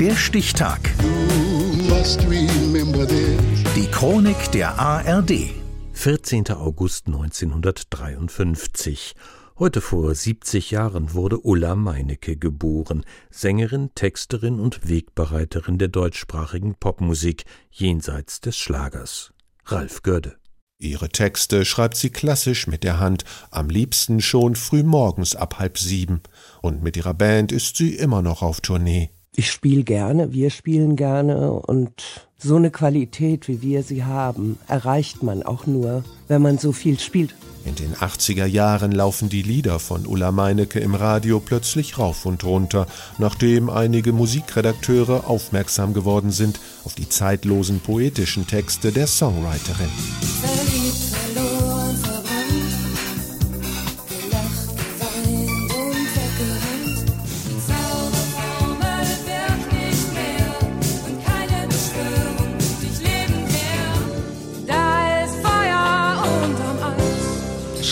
Der Stichtag. Die Chronik der ARD. 14. August 1953. Heute vor 70 Jahren wurde Ulla Meinecke geboren, Sängerin, Texterin und Wegbereiterin der deutschsprachigen Popmusik jenseits des Schlagers. Ralf Görde. Ihre Texte schreibt sie klassisch mit der Hand, am liebsten schon früh morgens ab halb sieben. Und mit ihrer Band ist sie immer noch auf Tournee. Ich spiele gerne, wir spielen gerne und so eine Qualität, wie wir sie haben, erreicht man auch nur, wenn man so viel spielt. In den 80er Jahren laufen die Lieder von Ulla Meinecke im Radio plötzlich rauf und runter, nachdem einige Musikredakteure aufmerksam geworden sind auf die zeitlosen poetischen Texte der Songwriterin.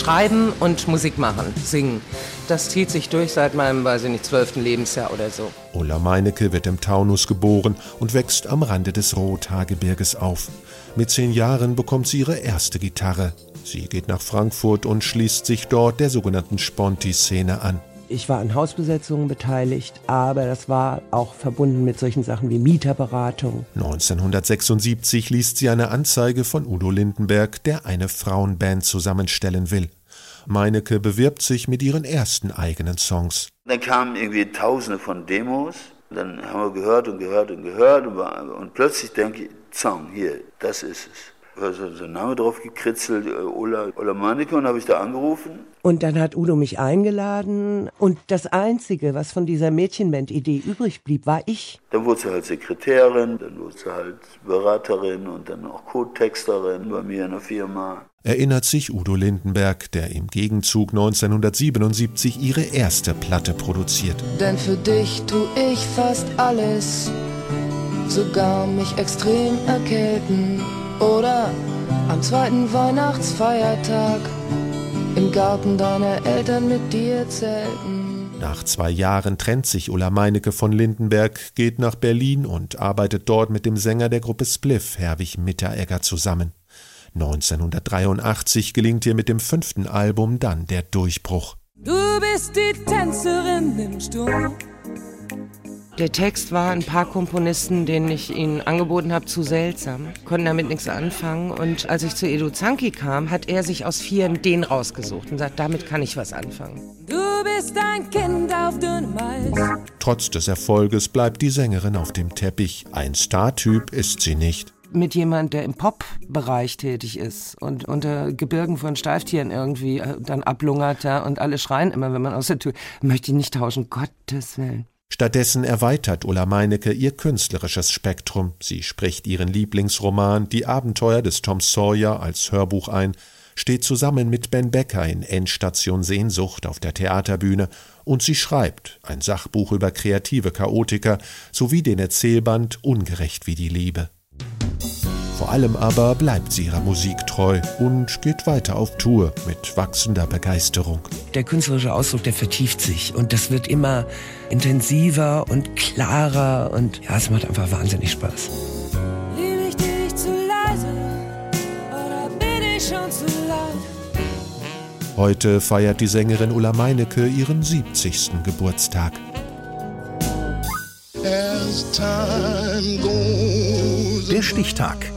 Schreiben und Musik machen, singen. Das zieht sich durch seit meinem, weiß ich nicht, zwölften Lebensjahr oder so. Ulla Meinecke wird im Taunus geboren und wächst am Rande des Rothaargebirges auf. Mit zehn Jahren bekommt sie ihre erste Gitarre. Sie geht nach Frankfurt und schließt sich dort der sogenannten Sponti-Szene an. Ich war an Hausbesetzungen beteiligt, aber das war auch verbunden mit solchen Sachen wie Mieterberatung. 1976 liest sie eine Anzeige von Udo Lindenberg, der eine Frauenband zusammenstellen will. Meinecke bewirbt sich mit ihren ersten eigenen Songs. Dann kamen irgendwie tausende von Demos. Dann haben wir gehört und gehört und gehört. Und, und plötzlich denke ich, Song, hier, das ist es also so ein Name drauf gekritzelt, äh, Ulla, Ulla Manneke, und habe ich da angerufen. Und dann hat Udo mich eingeladen und das Einzige, was von dieser Mädchenband-Idee übrig blieb, war ich. Dann wurde sie halt Sekretärin, dann wurde sie halt Beraterin und dann auch Codetexterin bei mir in der Firma. Erinnert sich Udo Lindenberg, der im Gegenzug 1977 ihre erste Platte produziert. Denn für dich tu ich fast alles, sogar mich extrem erkälten oder am zweiten Weihnachtsfeiertag im Garten deiner Eltern mit dir zelten. Nach zwei Jahren trennt sich Ulla Meinecke von Lindenberg, geht nach Berlin und arbeitet dort mit dem Sänger der Gruppe Spliff, Herwig Mitteregger, zusammen. 1983 gelingt ihr mit dem fünften Album dann der Durchbruch. Du bist die Tänzerin im Sturm. Der Text war ein paar Komponisten, denen ich ihn angeboten habe, zu seltsam, konnten damit nichts anfangen. Und als ich zu Edu Zanki kam, hat er sich aus vieren den rausgesucht und sagt, damit kann ich was anfangen. Du bist ein Kind auf dünnem Eis. Trotz des Erfolges bleibt die Sängerin auf dem Teppich. Ein Startyp ist sie nicht mit jemand, der im Pop-Bereich tätig ist und unter Gebirgen von Steiftieren irgendwie äh, dann ablungert ja, und alle schreien immer, wenn man aus der Tür, möchte ich nicht tauschen, Gottes Willen. Stattdessen erweitert Ulla Meinecke ihr künstlerisches Spektrum. Sie spricht ihren Lieblingsroman Die Abenteuer des Tom Sawyer als Hörbuch ein, steht zusammen mit Ben Becker in Endstation Sehnsucht auf der Theaterbühne und sie schreibt ein Sachbuch über kreative Chaotiker sowie den Erzählband Ungerecht wie die Liebe. Vor allem aber bleibt sie ihrer Musik treu und geht weiter auf Tour mit wachsender Begeisterung. Der künstlerische Ausdruck, der vertieft sich und das wird immer intensiver und klarer und ja, es macht einfach wahnsinnig Spaß. Liebe ich dich zu leise oder bin ich schon zu laut? Heute feiert die Sängerin Ulla Meinecke ihren 70. Geburtstag. Der Stichtag.